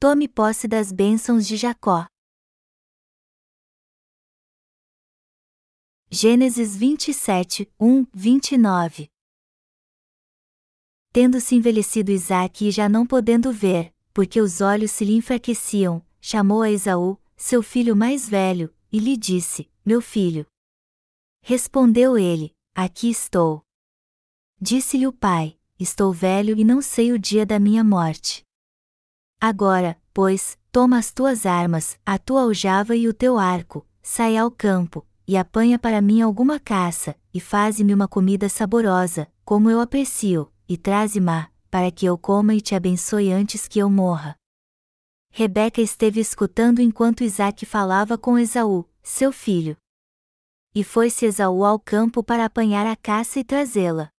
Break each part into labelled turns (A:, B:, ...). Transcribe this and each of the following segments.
A: tome posse das bênçãos de Jacó. Gênesis 27, 1, 29 Tendo-se envelhecido Isaque e já não podendo ver, porque os olhos se lhe enfraqueciam, chamou a Esaú, seu filho mais velho, e lhe disse: Meu filho. Respondeu ele: Aqui estou. Disse-lhe o pai: Estou velho e não sei o dia da minha morte. Agora, pois, toma as tuas armas, a tua aljava e o teu arco, sai ao campo, e apanha para mim alguma caça, e faze-me uma comida saborosa, como eu aprecio, e traze-ma, para que eu coma e te abençoe antes que eu morra. Rebeca esteve escutando enquanto Isaac falava com Esaú, seu filho. E foi-se Esaú ao campo para apanhar a caça e trazê-la.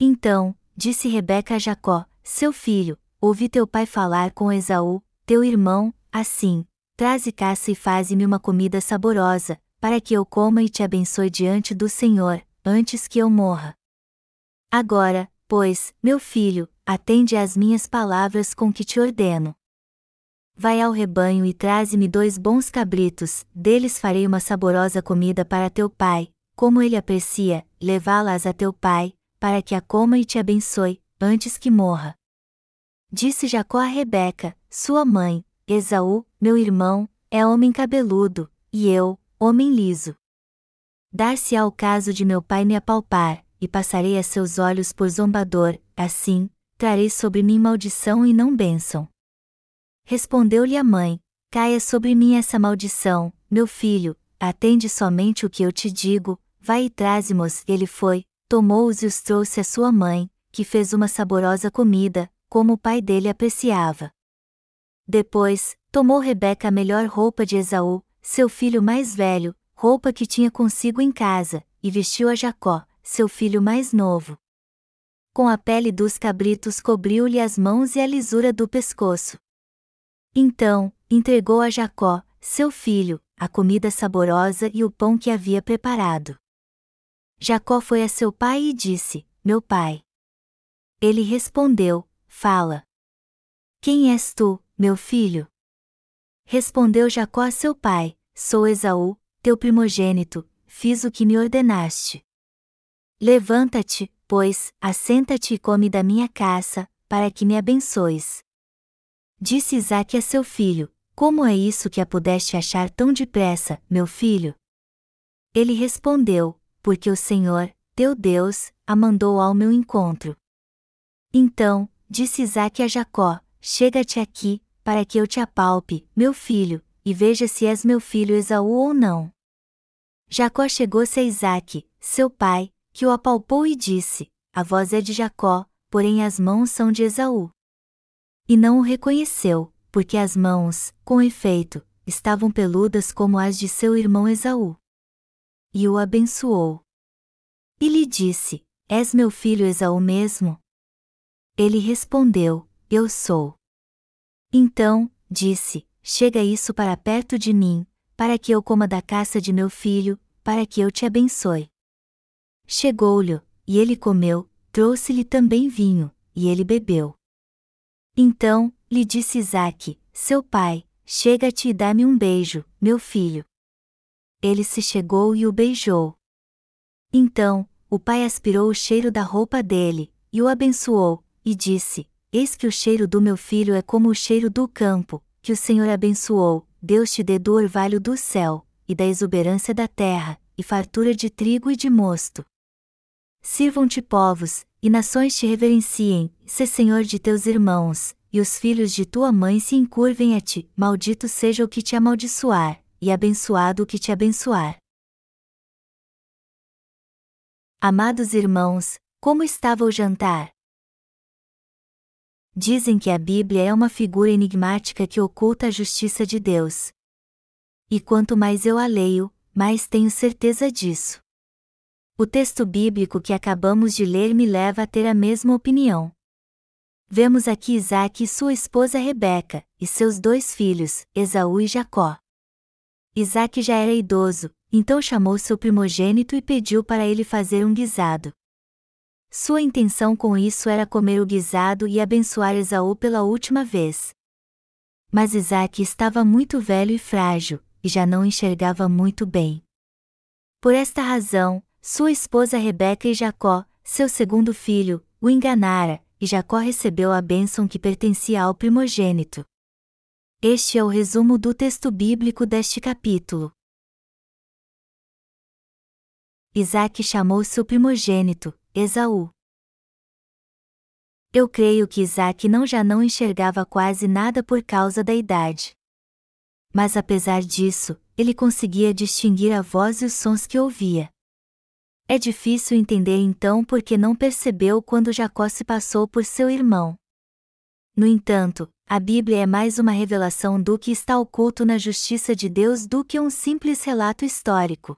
A: Então, disse Rebeca a Jacó, seu filho, ouvi teu pai falar com Esaú, teu irmão, assim: traze caça e faze-me uma comida saborosa, para que eu coma e te abençoe diante do Senhor, antes que eu morra. Agora, pois, meu filho, atende às minhas palavras com que te ordeno. Vai ao rebanho e traze-me dois bons cabritos, deles farei uma saborosa comida para teu pai, como ele aprecia, levá-las a teu pai, para que a coma e te abençoe, antes que morra. Disse Jacó a Rebeca, sua mãe, Esaú, meu irmão, é homem cabeludo, e eu, homem liso. Dar-se-á o caso de meu pai me apalpar, e passarei a seus olhos por zombador, assim, trarei sobre mim maldição e não bênção. Respondeu-lhe a mãe: Caia sobre mim essa maldição, meu filho, atende somente o que eu te digo, vai e traze-mos. Ele foi, tomou-os e os trouxe à sua mãe, que fez uma saborosa comida, como o pai dele apreciava. Depois, tomou Rebeca a melhor roupa de Esaú, seu filho mais velho, roupa que tinha consigo em casa, e vestiu a Jacó, seu filho mais novo. Com a pele dos cabritos cobriu-lhe as mãos e a lisura do pescoço. Então, entregou a Jacó, seu filho, a comida saborosa e o pão que havia preparado. Jacó foi a seu pai e disse: Meu pai. Ele respondeu: Fala. Quem és tu, meu filho? Respondeu Jacó a seu pai: Sou Esaú, teu primogênito, fiz o que me ordenaste. Levanta-te, pois, assenta-te e come da minha caça, para que me abençoes. Disse Isaque a seu filho: Como é isso que a pudeste achar tão depressa, meu filho? Ele respondeu: porque o Senhor, teu Deus, a mandou ao meu encontro. Então, disse Isaque a Jacó: Chega-te aqui, para que eu te apalpe, meu filho, e veja se és meu filho Esaú ou não. Jacó chegou-se a Isaque, seu pai, que o apalpou e disse: A voz é de Jacó, porém as mãos são de Esaú. E não o reconheceu, porque as mãos, com efeito, estavam peludas como as de seu irmão Esaú e o abençoou. E lhe disse: És meu filho Esaú mesmo? Ele respondeu: Eu sou. Então, disse: Chega isso para perto de mim, para que eu coma da caça de meu filho, para que eu te abençoe. Chegou-lhe, e ele comeu, trouxe-lhe também vinho, e ele bebeu. Então, lhe disse Isaque, seu pai, chega-te e dá-me um beijo, meu filho ele se chegou e o beijou. Então, o pai aspirou o cheiro da roupa dele, e o abençoou, e disse: Eis que o cheiro do meu filho é como o cheiro do campo, que o Senhor abençoou, Deus te dê do orvalho do céu, e da exuberância da terra, e fartura de trigo e de mosto. Sirvam-te povos, e nações te reverenciem, se Senhor de teus irmãos, e os filhos de tua mãe se encurvem a ti, maldito seja o que te amaldiçoar, e abençoado o que te abençoar. Amados irmãos, como estava o jantar? Dizem que a Bíblia é uma figura enigmática que oculta a justiça de Deus. E quanto mais eu a leio, mais tenho certeza disso. O texto bíblico que acabamos de ler me leva a ter a mesma opinião. Vemos aqui Isaac e sua esposa Rebeca, e seus dois filhos, Esaú e Jacó. Isaac já era idoso, então chamou seu primogênito e pediu para ele fazer um guisado. Sua intenção com isso era comer o guisado e abençoar Esaú pela última vez. Mas Isaac estava muito velho e frágil, e já não enxergava muito bem. Por esta razão, sua esposa Rebeca e Jacó, seu segundo filho, o enganara, e Jacó recebeu a bênção que pertencia ao primogênito. Este é o resumo do texto bíblico deste capítulo. Isaac chamou seu primogênito, Esaú. Eu creio que Isaac não já não enxergava quase nada por causa da idade. Mas apesar disso, ele conseguia distinguir a voz e os sons que ouvia. É difícil entender então por que não percebeu quando Jacó se passou por seu irmão. No entanto, a Bíblia é mais uma revelação do que está oculto na justiça de Deus do que um simples relato histórico.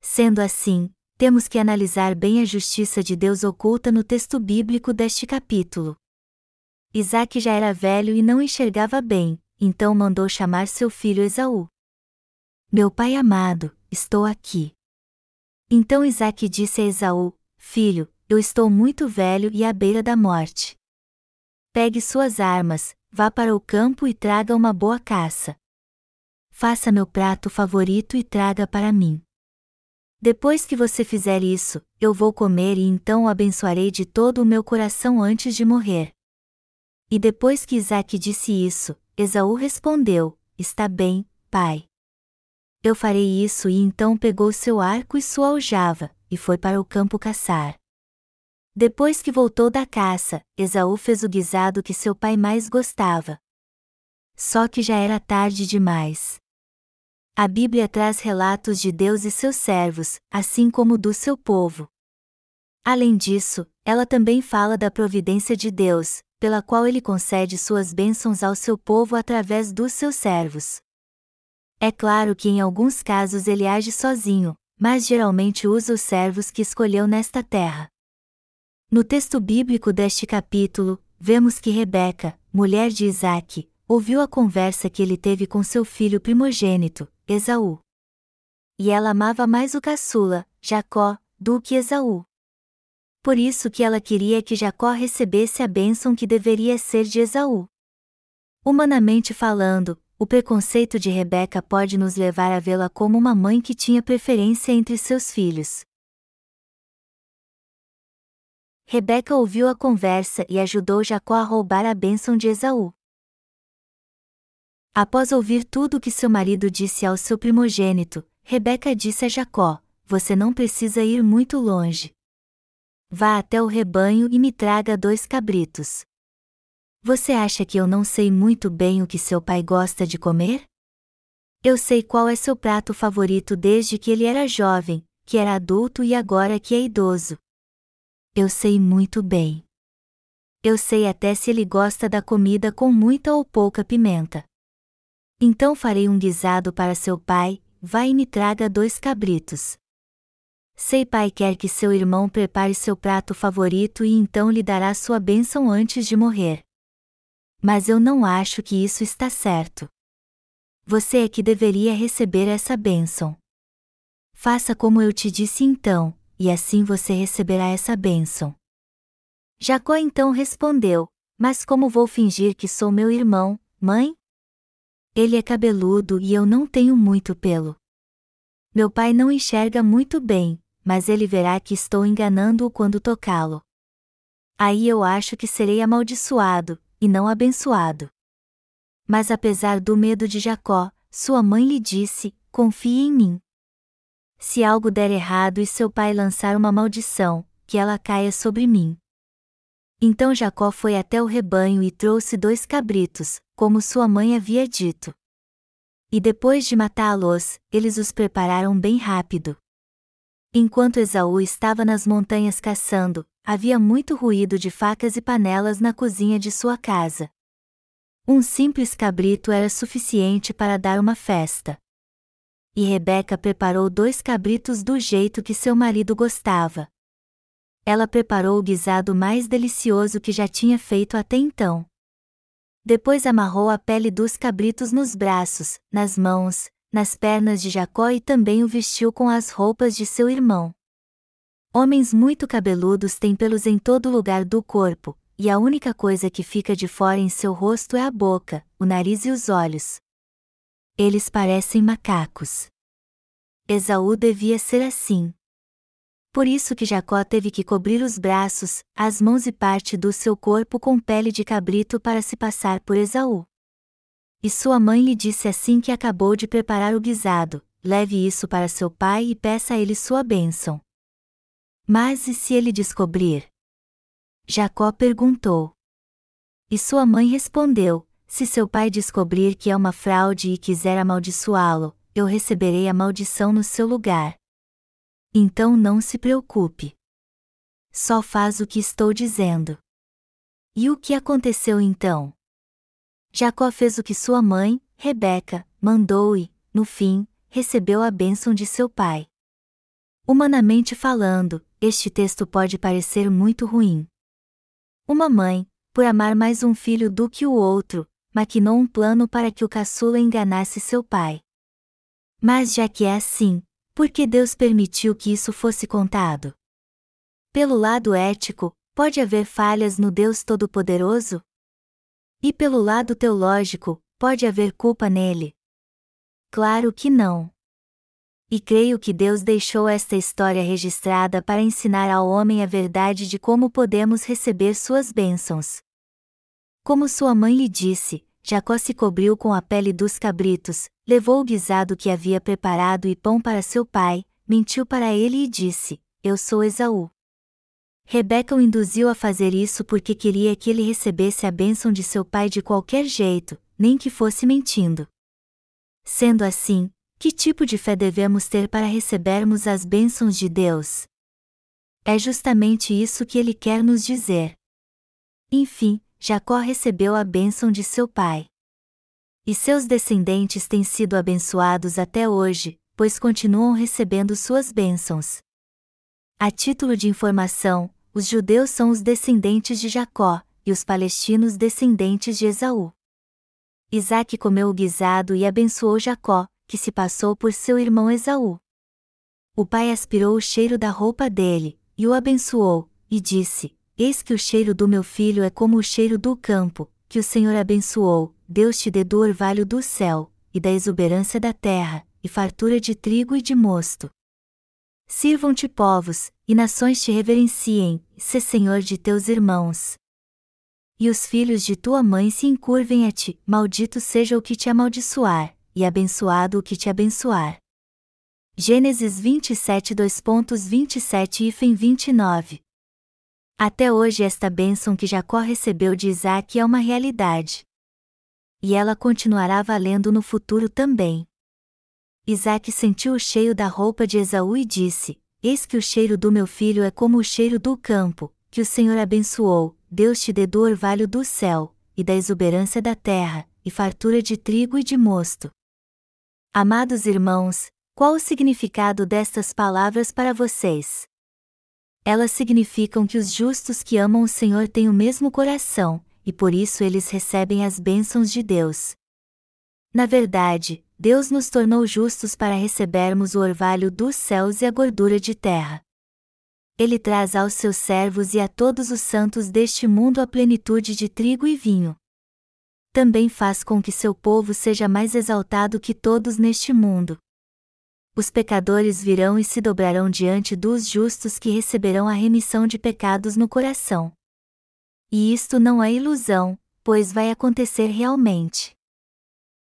A: Sendo assim, temos que analisar bem a justiça de Deus oculta no texto bíblico deste capítulo. Isaac já era velho e não enxergava bem, então mandou chamar seu filho Esaú. Meu pai amado, estou aqui. Então Isaac disse a Esaú: Filho, eu estou muito velho e à beira da morte. Pegue suas armas, vá para o campo e traga uma boa caça. Faça meu prato favorito e traga para mim. Depois que você fizer isso, eu vou comer e então o abençoarei de todo o meu coração antes de morrer. E depois que Isaac disse isso, Esaú respondeu: Está bem, pai. Eu farei isso e então pegou seu arco e sua aljava, e foi para o campo caçar. Depois que voltou da caça, Esaú fez o guisado que seu pai mais gostava. Só que já era tarde demais. A Bíblia traz relatos de Deus e seus servos, assim como do seu povo. Além disso, ela também fala da providência de Deus, pela qual ele concede suas bênçãos ao seu povo através dos seus servos. É claro que em alguns casos ele age sozinho, mas geralmente usa os servos que escolheu nesta terra. No texto bíblico deste capítulo, vemos que Rebeca, mulher de Isaque, ouviu a conversa que ele teve com seu filho primogênito, Esaú. E ela amava mais o caçula, Jacó, do que Esaú. Por isso que ela queria que Jacó recebesse a bênção que deveria ser de Esaú. Humanamente falando, o preconceito de Rebeca pode nos levar a vê-la como uma mãe que tinha preferência entre seus filhos. Rebeca ouviu a conversa e ajudou Jacó a roubar a bênção de Esaú. Após ouvir tudo o que seu marido disse ao seu primogênito, Rebeca disse a Jacó: Você não precisa ir muito longe. Vá até o rebanho e me traga dois cabritos. Você acha que eu não sei muito bem o que seu pai gosta de comer? Eu sei qual é seu prato favorito desde que ele era jovem, que era adulto e agora que é idoso. Eu sei muito bem. Eu sei até se ele gosta da comida com muita ou pouca pimenta. Então farei um guisado para seu pai, vá e me traga dois cabritos. Sei pai quer que seu irmão prepare seu prato favorito e então lhe dará sua bênção antes de morrer. Mas eu não acho que isso está certo. Você é que deveria receber essa bênção. Faça como eu te disse então, e assim você receberá essa bênção. Jacó então respondeu: Mas como vou fingir que sou meu irmão, mãe? Ele é cabeludo e eu não tenho muito pelo. Meu pai não enxerga muito bem, mas ele verá que estou enganando-o quando tocá-lo. Aí eu acho que serei amaldiçoado, e não abençoado. Mas apesar do medo de Jacó, sua mãe lhe disse: Confie em mim. Se algo der errado e seu pai lançar uma maldição, que ela caia sobre mim. Então Jacó foi até o rebanho e trouxe dois cabritos, como sua mãe havia dito. E depois de matá-los, eles os prepararam bem rápido. Enquanto Esaú estava nas montanhas caçando, havia muito ruído de facas e panelas na cozinha de sua casa. Um simples cabrito era suficiente para dar uma festa. E Rebeca preparou dois cabritos do jeito que seu marido gostava. Ela preparou o guisado mais delicioso que já tinha feito até então. Depois amarrou a pele dos cabritos nos braços, nas mãos, nas pernas de Jacó e também o vestiu com as roupas de seu irmão. Homens muito cabeludos têm pelos em todo lugar do corpo, e a única coisa que fica de fora em seu rosto é a boca, o nariz e os olhos. Eles parecem macacos. Esaú devia ser assim. Por isso que Jacó teve que cobrir os braços, as mãos e parte do seu corpo com pele de cabrito para se passar por Esaú. E sua mãe lhe disse assim que acabou de preparar o guisado: leve isso para seu pai e peça a ele sua bênção. Mas e se ele descobrir? Jacó perguntou. E sua mãe respondeu: Se seu pai descobrir que é uma fraude e quiser amaldiçoá-lo, eu receberei a maldição no seu lugar. Então não se preocupe. Só faz o que estou dizendo. E o que aconteceu então? Jacó fez o que sua mãe, Rebeca, mandou e, no fim, recebeu a bênção de seu pai. Humanamente falando, este texto pode parecer muito ruim. Uma mãe, por amar mais um filho do que o outro, maquinou um plano para que o caçula enganasse seu pai. Mas já que é assim, por que Deus permitiu que isso fosse contado? Pelo lado ético, pode haver falhas no Deus Todo-Poderoso? E pelo lado teológico, pode haver culpa nele? Claro que não. E creio que Deus deixou esta história registrada para ensinar ao homem a verdade de como podemos receber suas bênçãos. Como sua mãe lhe disse, Jacó se cobriu com a pele dos cabritos, levou o guisado que havia preparado e pão para seu pai, mentiu para ele e disse: Eu sou Esaú. Rebeca o induziu a fazer isso porque queria que ele recebesse a bênção de seu pai de qualquer jeito, nem que fosse mentindo. Sendo assim, que tipo de fé devemos ter para recebermos as bênçãos de Deus? É justamente isso que ele quer nos dizer. Enfim, Jacó recebeu a bênção de seu pai. E seus descendentes têm sido abençoados até hoje, pois continuam recebendo suas bênçãos. A título de informação, os judeus são os descendentes de Jacó, e os palestinos descendentes de Esaú. Isaac comeu o guisado e abençoou Jacó, que se passou por seu irmão Esaú. O pai aspirou o cheiro da roupa dele, e o abençoou, e disse: Eis que o cheiro do meu filho é como o cheiro do campo, que o Senhor abençoou, Deus te dê do orvalho do céu, e da exuberância da terra, e fartura de trigo e de mosto. Sirvam-te povos, e nações te reverenciem, se Senhor de teus irmãos. E os filhos de tua mãe se encurvem a ti, maldito seja o que te amaldiçoar, e abençoado o que te abençoar. Gênesis 27 2.27 e 29 Até hoje esta bênção que Jacó recebeu de Isaac é uma realidade. E ela continuará valendo no futuro também. Isaac sentiu o cheiro da roupa de Esaú e disse: Eis que o cheiro do meu filho é como o cheiro do campo, que o Senhor abençoou, Deus te dê do orvalho do céu, e da exuberância da terra, e fartura de trigo e de mosto. Amados irmãos, qual o significado destas palavras para vocês? Elas significam que os justos que amam o Senhor têm o mesmo coração, e por isso eles recebem as bênçãos de Deus. Na verdade, Deus nos tornou justos para recebermos o orvalho dos céus e a gordura de terra. Ele traz aos seus servos e a todos os santos deste mundo a plenitude de trigo e vinho também faz com que seu povo seja mais exaltado que todos neste mundo. Os pecadores virão e se dobrarão diante dos justos que receberão a remissão de pecados no coração. E isto não é ilusão, pois vai acontecer realmente.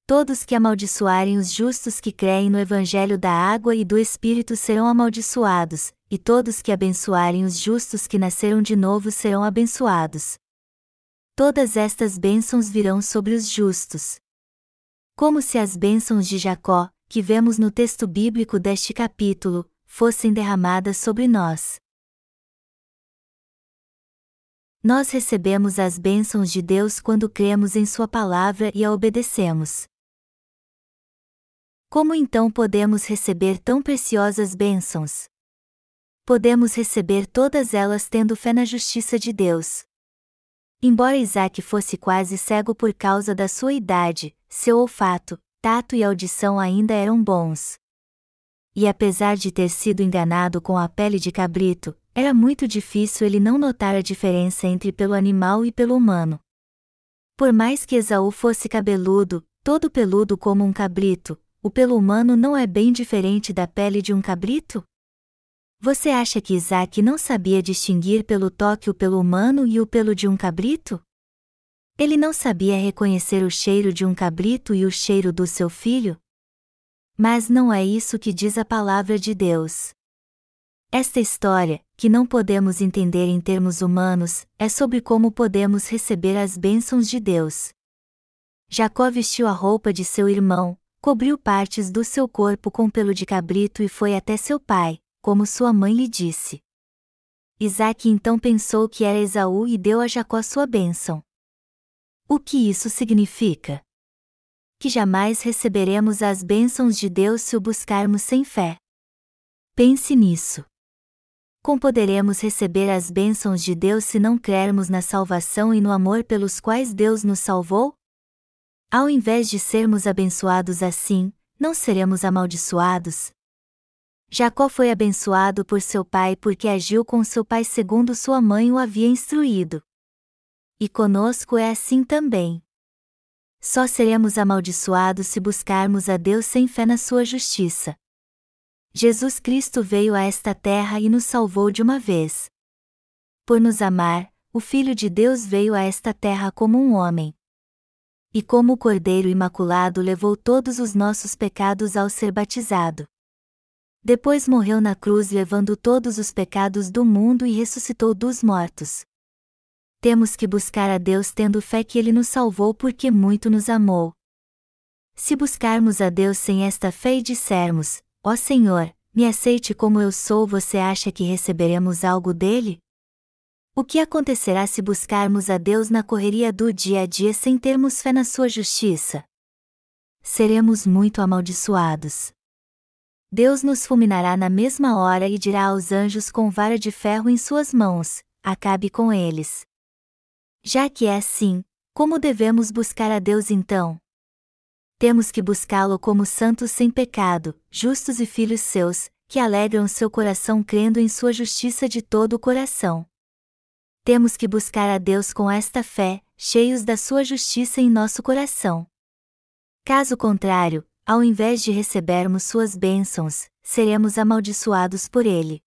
A: Todos que amaldiçoarem os justos que creem no Evangelho da água e do Espírito serão amaldiçoados, e todos que abençoarem os justos que nasceram de novo serão abençoados. Todas estas bênçãos virão sobre os justos. Como se as bênçãos de Jacó, que vemos no texto bíblico deste capítulo, fossem derramadas sobre nós. Nós recebemos as bênçãos de Deus quando cremos em Sua palavra e a obedecemos. Como então podemos receber tão preciosas bênçãos? Podemos receber todas elas tendo fé na justiça de Deus. Embora Isaac fosse quase cego por causa da sua idade, seu olfato, tato e audição ainda eram bons. e apesar de ter sido enganado com a pele de cabrito, era muito difícil ele não notar a diferença entre pelo animal e pelo humano. Por mais que Esaú fosse cabeludo, todo peludo como um cabrito, o pelo humano não é bem diferente da pele de um cabrito? Você acha que Isaac não sabia distinguir pelo toque o pelo humano e o pelo de um cabrito? Ele não sabia reconhecer o cheiro de um cabrito e o cheiro do seu filho? Mas não é isso que diz a palavra de Deus. Esta história, que não podemos entender em termos humanos, é sobre como podemos receber as bênçãos de Deus. Jacó vestiu a roupa de seu irmão, cobriu partes do seu corpo com pelo de cabrito e foi até seu pai, como sua mãe lhe disse. Isaac então pensou que era Esaú e deu a Jacó sua bênção. O que isso significa? Que jamais receberemos as bênçãos de Deus se o buscarmos sem fé. Pense nisso. Como poderemos receber as bênçãos de Deus se não crermos na salvação e no amor pelos quais Deus nos salvou? Ao invés de sermos abençoados assim, não seremos amaldiçoados? Jacó foi abençoado por seu pai porque agiu com seu pai segundo sua mãe o havia instruído. E conosco é assim também. Só seremos amaldiçoados se buscarmos a Deus sem fé na sua justiça. Jesus Cristo veio a esta terra e nos salvou de uma vez. Por nos amar, o Filho de Deus veio a esta terra como um homem. E como o Cordeiro Imaculado levou todos os nossos pecados ao ser batizado. Depois morreu na cruz levando todos os pecados do mundo e ressuscitou dos mortos. Temos que buscar a Deus tendo fé que Ele nos salvou porque muito nos amou. Se buscarmos a Deus sem esta fé e dissermos, Ó oh Senhor, me aceite como eu sou, você acha que receberemos algo dele? O que acontecerá se buscarmos a Deus na correria do dia a dia sem termos fé na sua justiça? Seremos muito amaldiçoados. Deus nos fulminará na mesma hora e dirá aos anjos com vara de ferro em suas mãos: acabe com eles. Já que é assim, como devemos buscar a Deus então? temos que buscá-lo como santos sem pecado, justos e filhos seus, que alegram seu coração crendo em sua justiça de todo o coração. Temos que buscar a Deus com esta fé, cheios da sua justiça em nosso coração. Caso contrário, ao invés de recebermos suas bênçãos, seremos amaldiçoados por ele.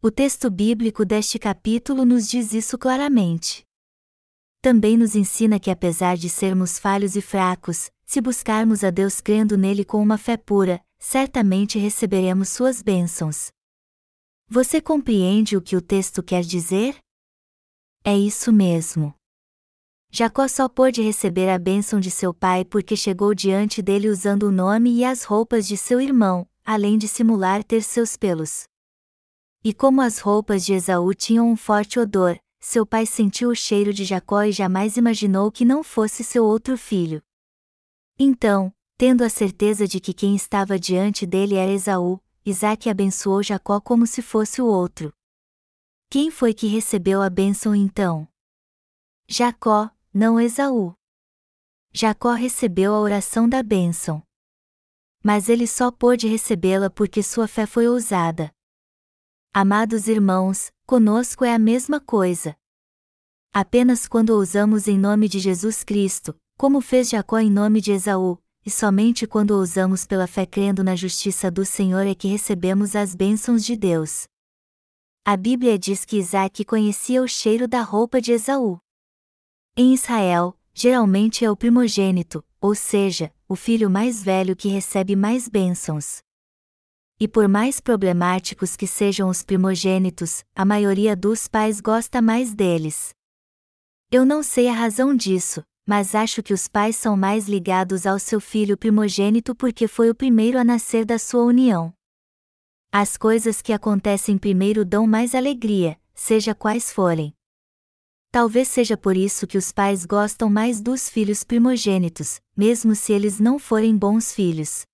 A: O texto bíblico deste capítulo nos diz isso claramente. Também nos ensina que apesar de sermos falhos e fracos, se buscarmos a Deus crendo nele com uma fé pura, certamente receberemos suas bênçãos. Você compreende o que o texto quer dizer? É isso mesmo. Jacó só pôde receber a bênção de seu pai porque chegou diante dele usando o nome e as roupas de seu irmão, além de simular ter seus pelos. E como as roupas de Esaú tinham um forte odor, seu pai sentiu o cheiro de Jacó e jamais imaginou que não fosse seu outro filho. Então, tendo a certeza de que quem estava diante dele era Esaú, Isaac abençoou Jacó como se fosse o outro. Quem foi que recebeu a bênção então? Jacó, não Esaú. Jacó recebeu a oração da bênção. Mas ele só pôde recebê-la porque sua fé foi ousada. Amados irmãos, conosco é a mesma coisa. Apenas quando ousamos em nome de Jesus Cristo, como fez Jacó em nome de Esaú, e somente quando ousamos pela fé crendo na justiça do Senhor é que recebemos as bênçãos de Deus. A Bíblia diz que Isaac conhecia o cheiro da roupa de Esaú. Em Israel, geralmente é o primogênito, ou seja, o filho mais velho que recebe mais bênçãos. E por mais problemáticos que sejam os primogênitos, a maioria dos pais gosta mais deles. Eu não sei a razão disso, mas acho que os pais são mais ligados ao seu filho primogênito porque foi o primeiro a nascer da sua união. As coisas que acontecem primeiro dão mais alegria, seja quais forem. Talvez seja por isso que os pais gostam mais dos filhos primogênitos, mesmo se eles não forem bons filhos.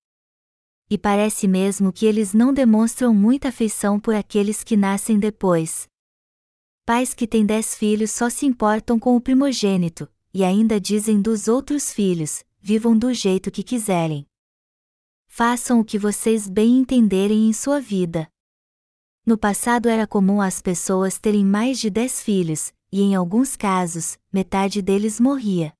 A: E parece mesmo que eles não demonstram muita afeição por aqueles que nascem depois. Pais que têm dez filhos só se importam com o primogênito, e ainda dizem dos outros filhos: vivam do jeito que quiserem. façam o que vocês bem entenderem em sua vida. No passado era comum as pessoas terem mais de dez filhos, e em alguns casos, metade deles morria.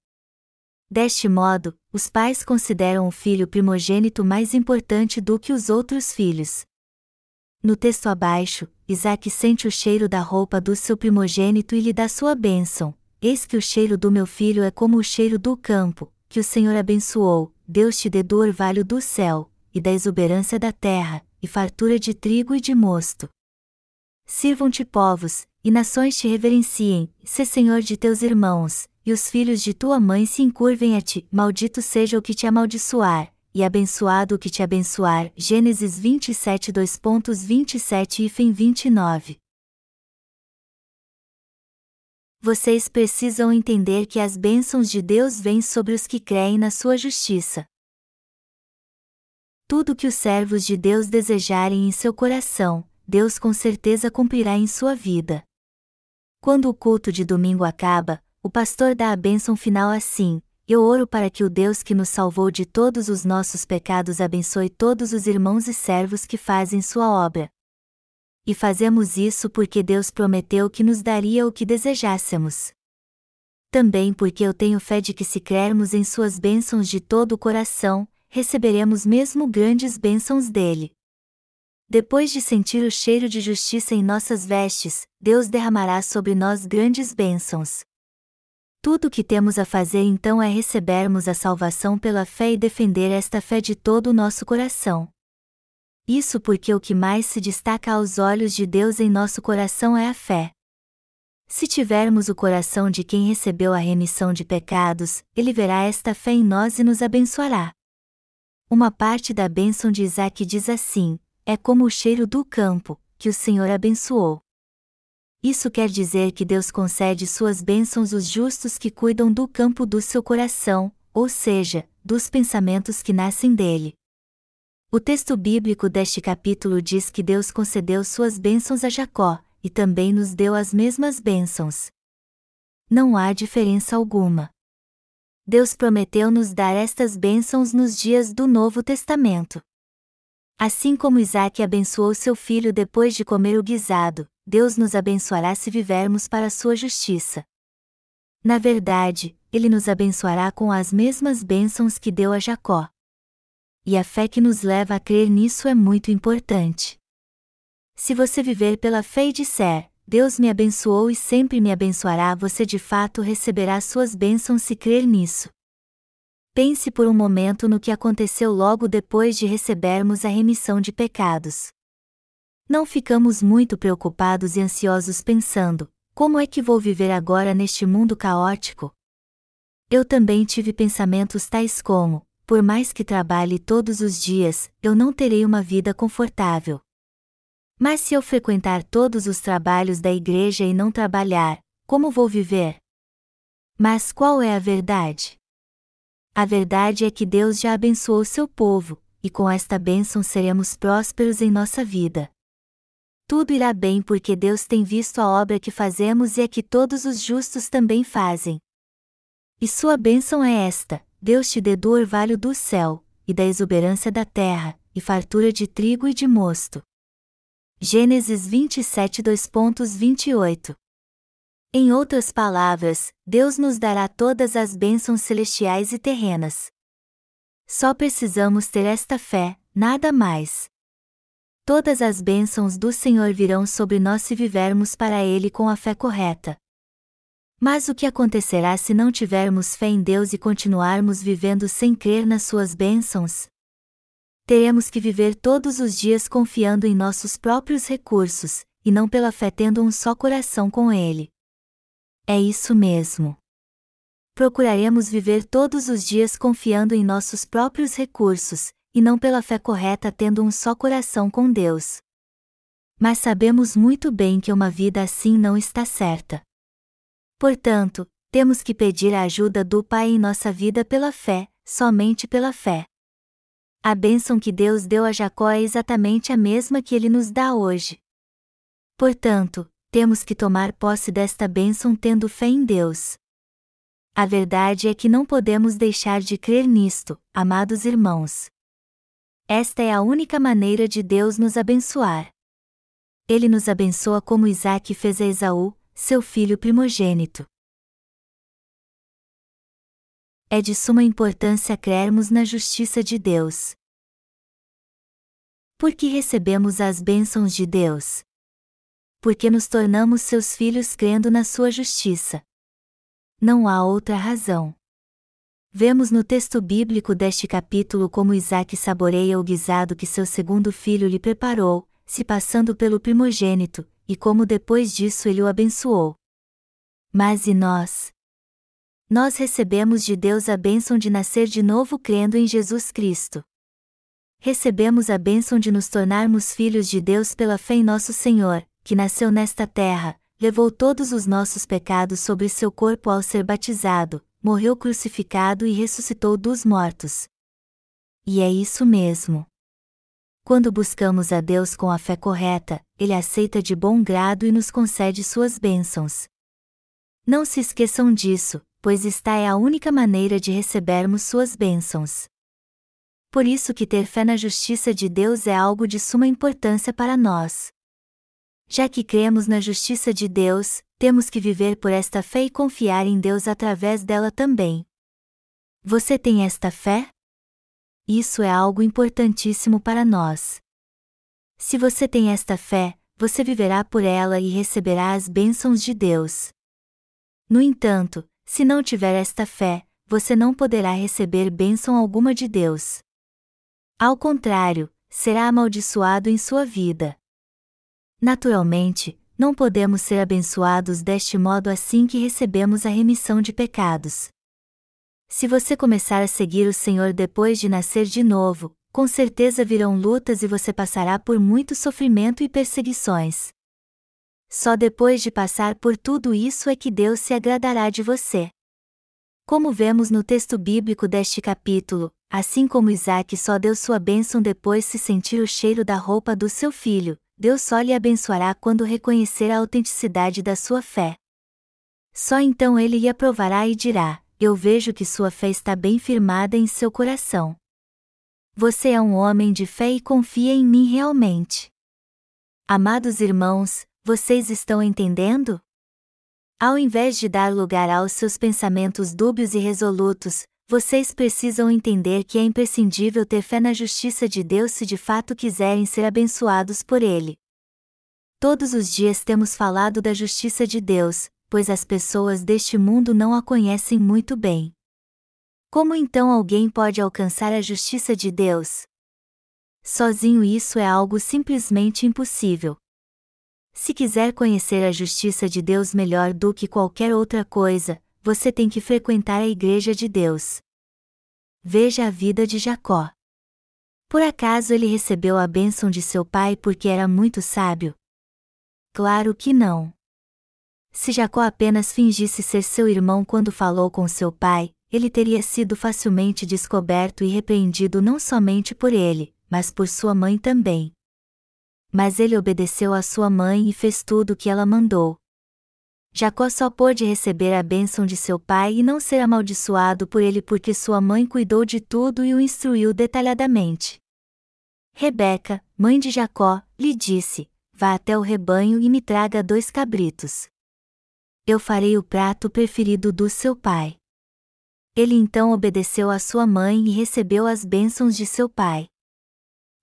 A: Deste modo, os pais consideram o filho primogênito mais importante do que os outros filhos. No texto abaixo, Isaac sente o cheiro da roupa do seu primogênito e lhe dá sua bênção. Eis que o cheiro do meu filho é como o cheiro do campo, que o Senhor abençoou, Deus te dê do orvalho do céu, e da exuberância da terra, e fartura de trigo e de mosto. Sirvam-te povos, e nações te reverenciem, se Senhor de teus irmãos, e os filhos de tua mãe se encurvem a ti, maldito seja o que te amaldiçoar, e abençoado o que te abençoar. Gênesis 27 2.27 e 29 Vocês precisam entender que as bênçãos de Deus vêm sobre os que creem na sua justiça. Tudo que os servos de Deus desejarem em seu coração, Deus com certeza cumprirá em sua vida. Quando o culto de domingo acaba, o pastor dá a bênção final assim: Eu oro para que o Deus que nos salvou de todos os nossos pecados abençoe todos os irmãos e servos que fazem sua obra. E fazemos isso porque Deus prometeu que nos daria o que desejássemos. Também porque eu tenho fé de que se crermos em suas bênçãos de todo o coração, receberemos mesmo grandes bênçãos dele. Depois de sentir o cheiro de justiça em nossas vestes, Deus derramará sobre nós grandes bênçãos. Tudo o que temos a fazer então é recebermos a salvação pela fé e defender esta fé de todo o nosso coração. Isso porque o que mais se destaca aos olhos de Deus em nosso coração é a fé. Se tivermos o coração de quem recebeu a remissão de pecados, ele verá esta fé em nós e nos abençoará. Uma parte da bênção de Isaac diz assim: é como o cheiro do campo, que o Senhor abençoou. Isso quer dizer que Deus concede suas bênçãos aos justos que cuidam do campo do seu coração, ou seja, dos pensamentos que nascem dele. O texto bíblico deste capítulo diz que Deus concedeu suas bênçãos a Jacó, e também nos deu as mesmas bênçãos. Não há diferença alguma. Deus prometeu nos dar estas bênçãos nos dias do Novo Testamento. Assim como Isaac abençoou seu filho depois de comer o guisado, Deus nos abençoará se vivermos para sua justiça. Na verdade, ele nos abençoará com as mesmas bênçãos que deu a Jacó. E a fé que nos leva a crer nisso é muito importante. Se você viver pela fé e disser, Deus me abençoou e sempre me abençoará, você de fato receberá suas bênçãos se crer nisso. Pense por um momento no que aconteceu logo depois de recebermos a remissão de pecados. Não ficamos muito preocupados e ansiosos pensando: como é que vou viver agora neste mundo caótico? Eu também tive pensamentos tais como: por mais que trabalhe todos os dias, eu não terei uma vida confortável. Mas se eu frequentar todos os trabalhos da igreja e não trabalhar, como vou viver? Mas qual é a verdade? A verdade é que Deus já abençoou seu povo, e com esta bênção seremos prósperos em nossa vida. Tudo irá bem porque Deus tem visto a obra que fazemos e a que todos os justos também fazem. E sua bênção é esta: Deus te dê do orvalho do céu, e da exuberância da terra, e fartura de trigo e de mosto. Gênesis 27 2.28 em outras palavras, Deus nos dará todas as bênçãos celestiais e terrenas. Só precisamos ter esta fé, nada mais. Todas as bênçãos do Senhor virão sobre nós se vivermos para Ele com a fé correta. Mas o que acontecerá se não tivermos fé em Deus e continuarmos vivendo sem crer nas suas bênçãos? Teremos que viver todos os dias confiando em nossos próprios recursos, e não pela fé tendo um só coração com Ele. É isso mesmo. Procuraremos viver todos os dias confiando em nossos próprios recursos, e não pela fé correta tendo um só coração com Deus. Mas sabemos muito bem que uma vida assim não está certa. Portanto, temos que pedir a ajuda do Pai em nossa vida pela fé, somente pela fé. A bênção que Deus deu a Jacó é exatamente a mesma que ele nos dá hoje. Portanto, temos que tomar posse desta bênção tendo fé em Deus. A verdade é que não podemos deixar de crer nisto, amados irmãos. Esta é a única maneira de Deus nos abençoar. Ele nos abençoa como Isaac fez a Esaú, seu filho primogênito. É de suma importância crermos na justiça de Deus. Por que recebemos as bênçãos de Deus? Porque nos tornamos seus filhos crendo na sua justiça. Não há outra razão. Vemos no texto bíblico deste capítulo como Isaac saboreia o guisado que seu segundo filho lhe preparou, se passando pelo primogênito, e como depois disso ele o abençoou. Mas e nós? Nós recebemos de Deus a bênção de nascer de novo crendo em Jesus Cristo. Recebemos a bênção de nos tornarmos filhos de Deus pela fé em nosso Senhor, que nasceu nesta terra, levou todos os nossos pecados sobre seu corpo ao ser batizado, morreu crucificado e ressuscitou dos mortos. E é isso mesmo. Quando buscamos a Deus com a fé correta, Ele aceita de bom grado e nos concede suas bênçãos. Não se esqueçam disso, pois esta é a única maneira de recebermos suas bênçãos. Por isso que ter fé na justiça de Deus é algo de suma importância para nós. Já que cremos na justiça de Deus, temos que viver por esta fé e confiar em Deus através dela também. Você tem esta fé? Isso é algo importantíssimo para nós. Se você tem esta fé, você viverá por ela e receberá as bênçãos de Deus. No entanto, se não tiver esta fé, você não poderá receber bênção alguma de Deus. Ao contrário, será amaldiçoado em sua vida. Naturalmente, não podemos ser abençoados deste modo assim que recebemos a remissão de pecados. Se você começar a seguir o Senhor depois de nascer de novo, com certeza virão lutas e você passará por muito sofrimento e perseguições. Só depois de passar por tudo isso é que Deus se agradará de você. Como vemos no texto bíblico deste capítulo, assim como Isaac só deu sua bênção depois se sentir o cheiro da roupa do seu filho, Deus só lhe abençoará quando reconhecer a autenticidade da sua fé. Só então ele lhe aprovará e dirá: Eu vejo que sua fé está bem firmada em seu coração. Você é um homem de fé e confia em mim realmente. Amados irmãos, vocês estão entendendo? Ao invés de dar lugar aos seus pensamentos dúbios e resolutos, vocês precisam entender que é imprescindível ter fé na justiça de Deus se de fato quiserem ser abençoados por Ele. Todos os dias temos falado da justiça de Deus, pois as pessoas deste mundo não a conhecem muito bem. Como então alguém pode alcançar a justiça de Deus? Sozinho isso é algo simplesmente impossível. Se quiser conhecer a justiça de Deus melhor do que qualquer outra coisa, você tem que frequentar a Igreja de Deus. Veja a vida de Jacó. Por acaso ele recebeu a bênção de seu pai porque era muito sábio? Claro que não. Se Jacó apenas fingisse ser seu irmão quando falou com seu pai, ele teria sido facilmente descoberto e repreendido não somente por ele, mas por sua mãe também. Mas ele obedeceu à sua mãe e fez tudo o que ela mandou. Jacó só pôde receber a bênção de seu pai e não ser amaldiçoado por ele porque sua mãe cuidou de tudo e o instruiu detalhadamente. Rebeca, mãe de Jacó, lhe disse: Vá até o rebanho e me traga dois cabritos. Eu farei o prato preferido do seu pai. Ele então obedeceu à sua mãe e recebeu as bênçãos de seu pai.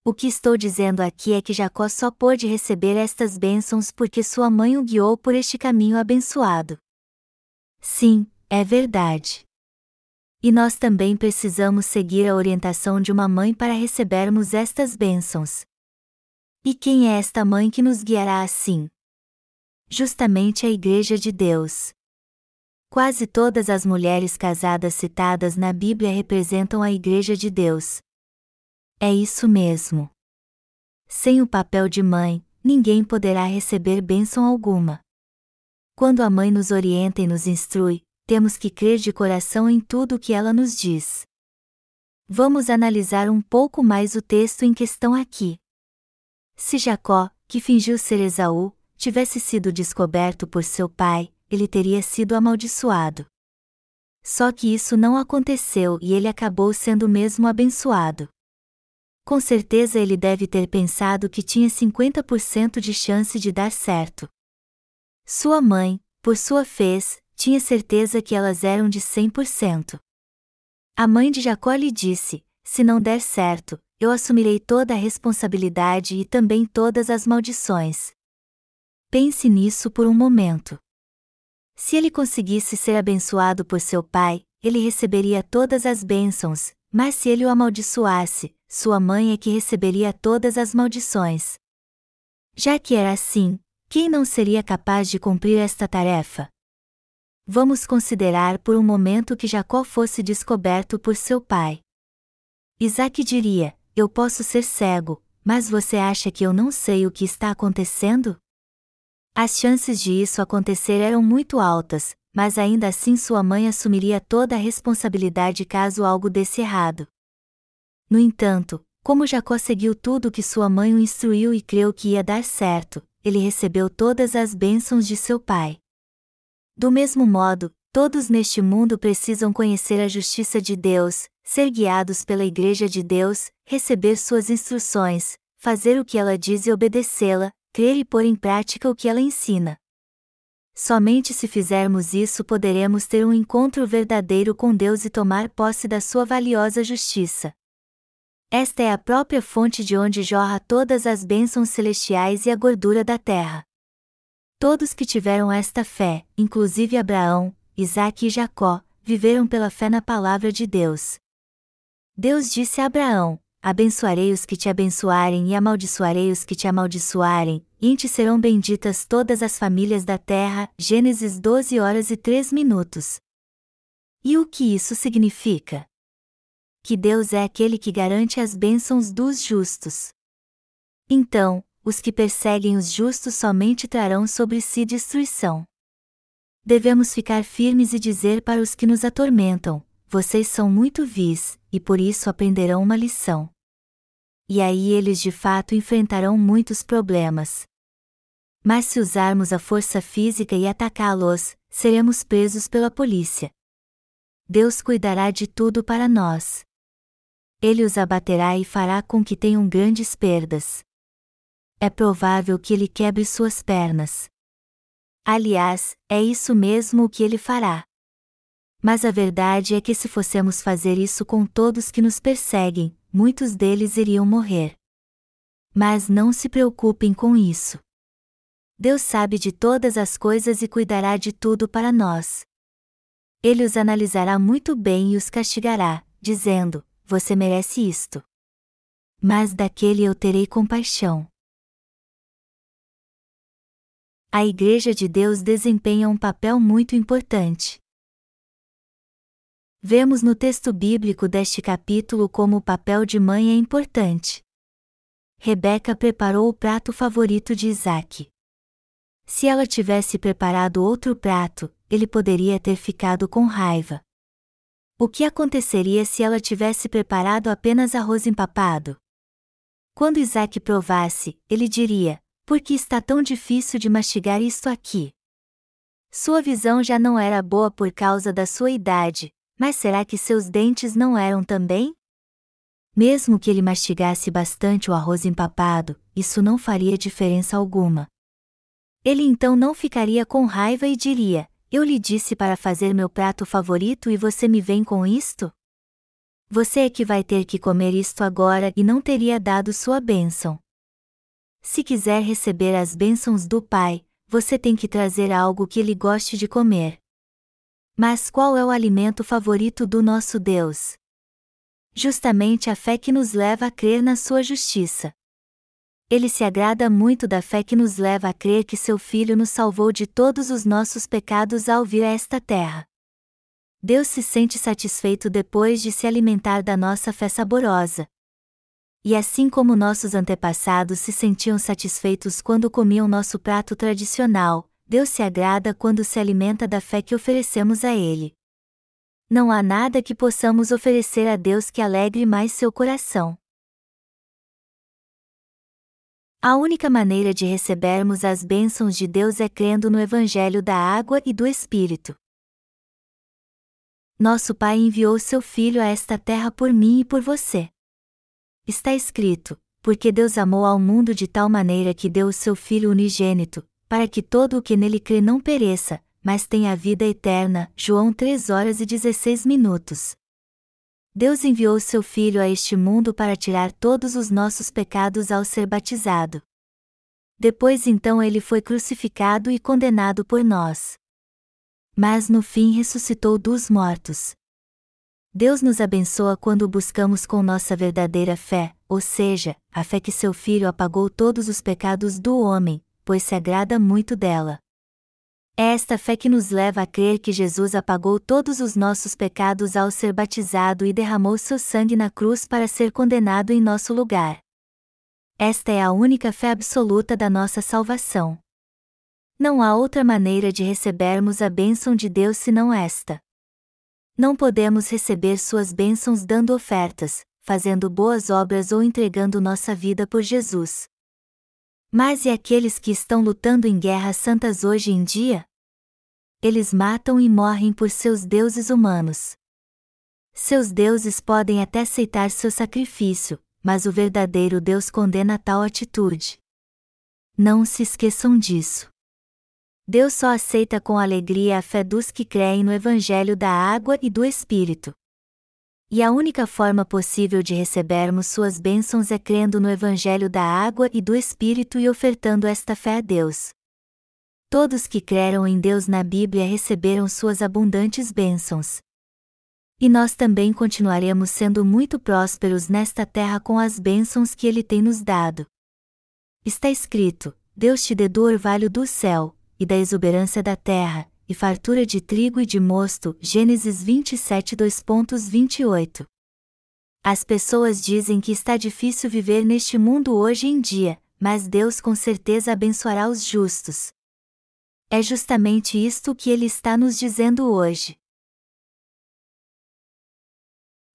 A: O que estou dizendo aqui é que Jacó só pôde receber estas bênçãos porque sua mãe o guiou por este caminho abençoado. Sim, é verdade. E nós também precisamos seguir a orientação de uma mãe para recebermos estas bênçãos. E quem é esta mãe que nos guiará assim? Justamente a Igreja de Deus. Quase todas as mulheres casadas citadas na Bíblia representam a Igreja de Deus, é isso mesmo. Sem o papel de mãe, ninguém poderá receber bênção alguma. Quando a mãe nos orienta e nos instrui, temos que crer de coração em tudo o que ela nos diz. Vamos analisar um pouco mais o texto em questão aqui. Se Jacó, que fingiu ser Esaú, tivesse sido descoberto por seu pai, ele teria sido amaldiçoado. Só que isso não aconteceu e ele acabou sendo mesmo abençoado. Com certeza ele deve ter pensado que tinha 50% de chance de dar certo. Sua mãe, por sua vez, tinha certeza que elas eram de 100%. A mãe de Jacó lhe disse: Se não der certo, eu assumirei toda a responsabilidade e também todas as maldições. Pense nisso por um momento. Se ele conseguisse ser abençoado por seu pai, ele receberia todas as bênçãos, mas se ele o amaldiçoasse, sua mãe é que receberia todas as maldições. Já que era assim, quem não seria capaz de cumprir esta tarefa? Vamos considerar por um momento que Jacó fosse descoberto por seu pai. Isaac diria: Eu posso ser cego, mas você acha que eu não sei o que está acontecendo? As chances de isso acontecer eram muito altas, mas ainda assim sua mãe assumiria toda a responsabilidade caso algo desse errado. No entanto, como Jacó seguiu tudo o que sua mãe o instruiu e creu que ia dar certo, ele recebeu todas as bênçãos de seu pai. Do mesmo modo, todos neste mundo precisam conhecer a justiça de Deus, ser guiados pela Igreja de Deus, receber suas instruções, fazer o que ela diz e obedecê-la, crer e pôr em prática o que ela ensina. Somente se fizermos isso poderemos ter um encontro verdadeiro com Deus e tomar posse da sua valiosa justiça. Esta é a própria fonte de onde jorra todas as bênçãos celestiais e a gordura da terra. Todos que tiveram esta fé, inclusive Abraão, Isaque e Jacó, viveram pela fé na palavra de Deus. Deus disse a Abraão: Abençoarei os que te abençoarem e amaldiçoarei os que te amaldiçoarem, e em ti serão benditas todas as famílias da terra. Gênesis 12 horas e 3 minutos. E o que isso significa? Que Deus é aquele que garante as bênçãos dos justos. Então, os que perseguem os justos somente trarão sobre si destruição. Devemos ficar firmes e dizer para os que nos atormentam: vocês são muito vis, e por isso aprenderão uma lição. E aí eles de fato enfrentarão muitos problemas. Mas se usarmos a força física e atacá-los, seremos presos pela polícia. Deus cuidará de tudo para nós ele os abaterá e fará com que tenham grandes perdas. É provável que ele quebre suas pernas. Aliás, é isso mesmo o que ele fará. Mas a verdade é que se fossemos fazer isso com todos que nos perseguem, muitos deles iriam morrer. Mas não se preocupem com isso. Deus sabe de todas as coisas e cuidará de tudo para nós. Ele os analisará muito bem e os castigará, dizendo: você merece isto. Mas daquele eu terei compaixão. A Igreja de Deus desempenha um papel muito importante. Vemos no texto bíblico deste capítulo como o papel de mãe é importante. Rebeca preparou o prato favorito de Isaac. Se ela tivesse preparado outro prato, ele poderia ter ficado com raiva. O que aconteceria se ela tivesse preparado apenas arroz empapado? Quando Isaac provasse, ele diria: Por que está tão difícil de mastigar isto aqui? Sua visão já não era boa por causa da sua idade, mas será que seus dentes não eram também? Mesmo que ele mastigasse bastante o arroz empapado, isso não faria diferença alguma. Ele então não ficaria com raiva e diria: eu lhe disse para fazer meu prato favorito e você me vem com isto? Você é que vai ter que comer isto agora e não teria dado sua bênção. Se quiser receber as bênçãos do Pai, você tem que trazer algo que ele goste de comer. Mas qual é o alimento favorito do nosso Deus? Justamente a fé que nos leva a crer na sua justiça. Ele se agrada muito da fé que nos leva a crer que seu Filho nos salvou de todos os nossos pecados ao vir a esta terra. Deus se sente satisfeito depois de se alimentar da nossa fé saborosa. E assim como nossos antepassados se sentiam satisfeitos quando comiam nosso prato tradicional, Deus se agrada quando se alimenta da fé que oferecemos a Ele. Não há nada que possamos oferecer a Deus que alegre mais seu coração. A única maneira de recebermos as bênçãos de Deus é crendo no Evangelho da Água e do Espírito. Nosso Pai enviou seu Filho a esta terra por mim e por você. Está escrito: Porque Deus amou ao mundo de tal maneira que deu o seu Filho unigênito, para que todo o que nele crê não pereça, mas tenha a vida eterna. João 3 horas e 16 minutos. Deus enviou seu Filho a este mundo para tirar todos os nossos pecados ao ser batizado. Depois então ele foi crucificado e condenado por nós. Mas no fim ressuscitou dos mortos. Deus nos abençoa quando buscamos com nossa verdadeira fé, ou seja, a fé que seu Filho apagou todos os pecados do homem, pois se agrada muito dela. É esta fé que nos leva a crer que Jesus apagou todos os nossos pecados ao ser batizado e derramou seu sangue na cruz para ser condenado em nosso lugar. Esta é a única fé absoluta da nossa salvação. Não há outra maneira de recebermos a bênção de Deus senão esta. Não podemos receber suas bênçãos dando ofertas, fazendo boas obras ou entregando nossa vida por Jesus. Mas e aqueles que estão lutando em guerras santas hoje em dia? Eles matam e morrem por seus deuses humanos. Seus deuses podem até aceitar seu sacrifício, mas o verdadeiro Deus condena tal atitude. Não se esqueçam disso. Deus só aceita com alegria a fé dos que creem no Evangelho da água e do Espírito. E a única forma possível de recebermos suas bênçãos é crendo no Evangelho da água e do Espírito e ofertando esta fé a Deus. Todos que creram em Deus na Bíblia receberam suas abundantes bênçãos. E nós também continuaremos sendo muito prósperos nesta terra com as bênçãos que Ele tem nos dado. Está escrito: Deus te dê do orvalho do céu, e da exuberância da terra, e fartura de trigo e de mosto. Gênesis 27 2.28. As pessoas dizem que está difícil viver neste mundo hoje em dia, mas Deus com certeza abençoará os justos. É justamente isto que Ele está nos dizendo hoje.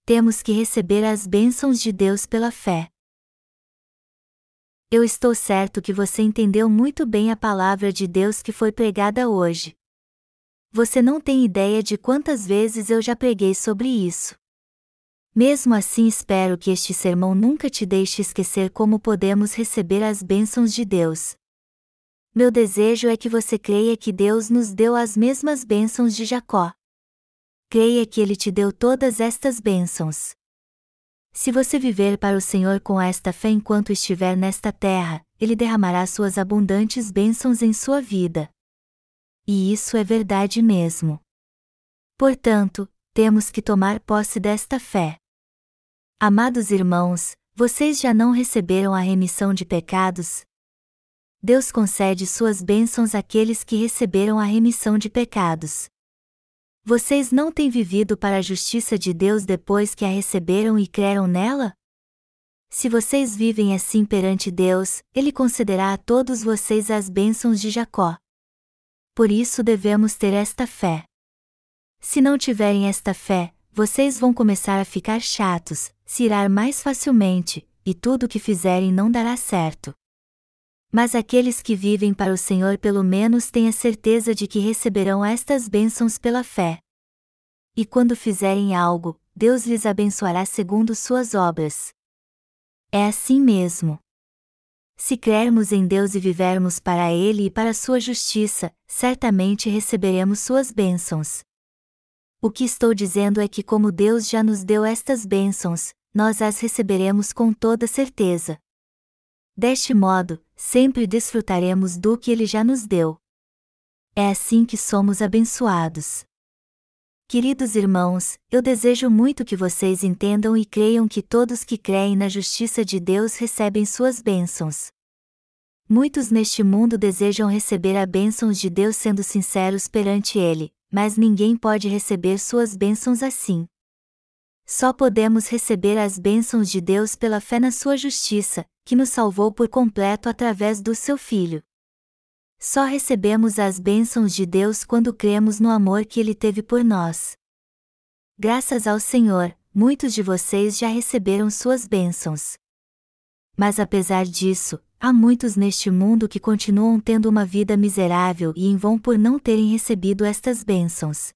A: Temos que receber as bênçãos de Deus pela fé. Eu estou certo que você entendeu muito bem a palavra de Deus que foi pregada hoje. Você não tem ideia de quantas vezes eu já preguei sobre isso. Mesmo assim, espero que este sermão nunca te deixe esquecer como podemos receber as bênçãos de Deus. Meu desejo é que você creia que Deus nos deu as mesmas bênçãos de Jacó. Creia que Ele te deu todas estas bênçãos. Se você viver para o Senhor com esta fé enquanto estiver nesta terra, Ele derramará suas abundantes bênçãos em sua vida. E isso é verdade mesmo. Portanto, temos que tomar posse desta fé. Amados irmãos, vocês já não receberam a remissão de pecados? Deus concede suas bênçãos àqueles que receberam a remissão de pecados. Vocês não têm vivido para a justiça de Deus depois que a receberam e creram nela? Se vocês vivem assim perante Deus, Ele concederá a todos vocês as bênçãos de Jacó. Por isso devemos ter esta fé. Se não tiverem esta fé, vocês vão começar a ficar chatos, se irar mais facilmente, e tudo o que fizerem não dará certo. Mas aqueles que vivem para o Senhor pelo menos têm a certeza de que receberão estas bênçãos pela fé. E quando fizerem algo, Deus lhes abençoará segundo suas obras. É assim mesmo. Se crermos em Deus e vivermos para Ele e para Sua justiça, certamente receberemos Suas bênçãos. O que estou dizendo é que, como Deus já nos deu estas bênçãos, nós as receberemos com toda certeza. Deste modo, sempre desfrutaremos do que Ele já nos deu. É assim que somos abençoados. Queridos irmãos, eu desejo muito que vocês entendam e creiam que todos que creem na justiça de Deus recebem suas bênçãos. Muitos neste mundo desejam receber a bênçãos de Deus sendo sinceros perante Ele, mas ninguém pode receber suas bênçãos assim. Só podemos receber as bênçãos de Deus pela fé na Sua justiça, que nos salvou por completo através do Seu Filho. Só recebemos as bênçãos de Deus quando cremos no amor que Ele teve por nós. Graças ao Senhor, muitos de vocês já receberam suas bênçãos. Mas apesar disso, há muitos neste mundo que continuam tendo uma vida miserável e em vão por não terem recebido estas bênçãos.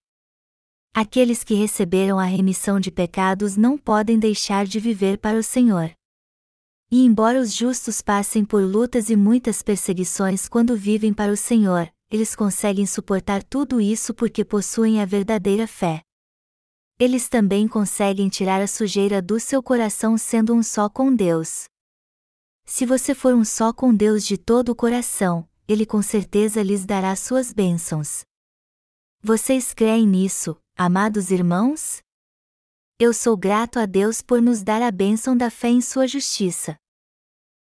A: Aqueles que receberam a remissão de pecados não podem deixar de viver para o Senhor. E embora os justos passem por lutas e muitas perseguições quando vivem para o Senhor, eles conseguem suportar tudo isso porque possuem a verdadeira fé. Eles também conseguem tirar a sujeira do seu coração sendo um só com Deus. Se você for um só com Deus de todo o coração, Ele com certeza lhes dará suas bênçãos. Vocês creem nisso, amados irmãos? Eu sou grato a Deus por nos dar a bênção da fé em Sua justiça.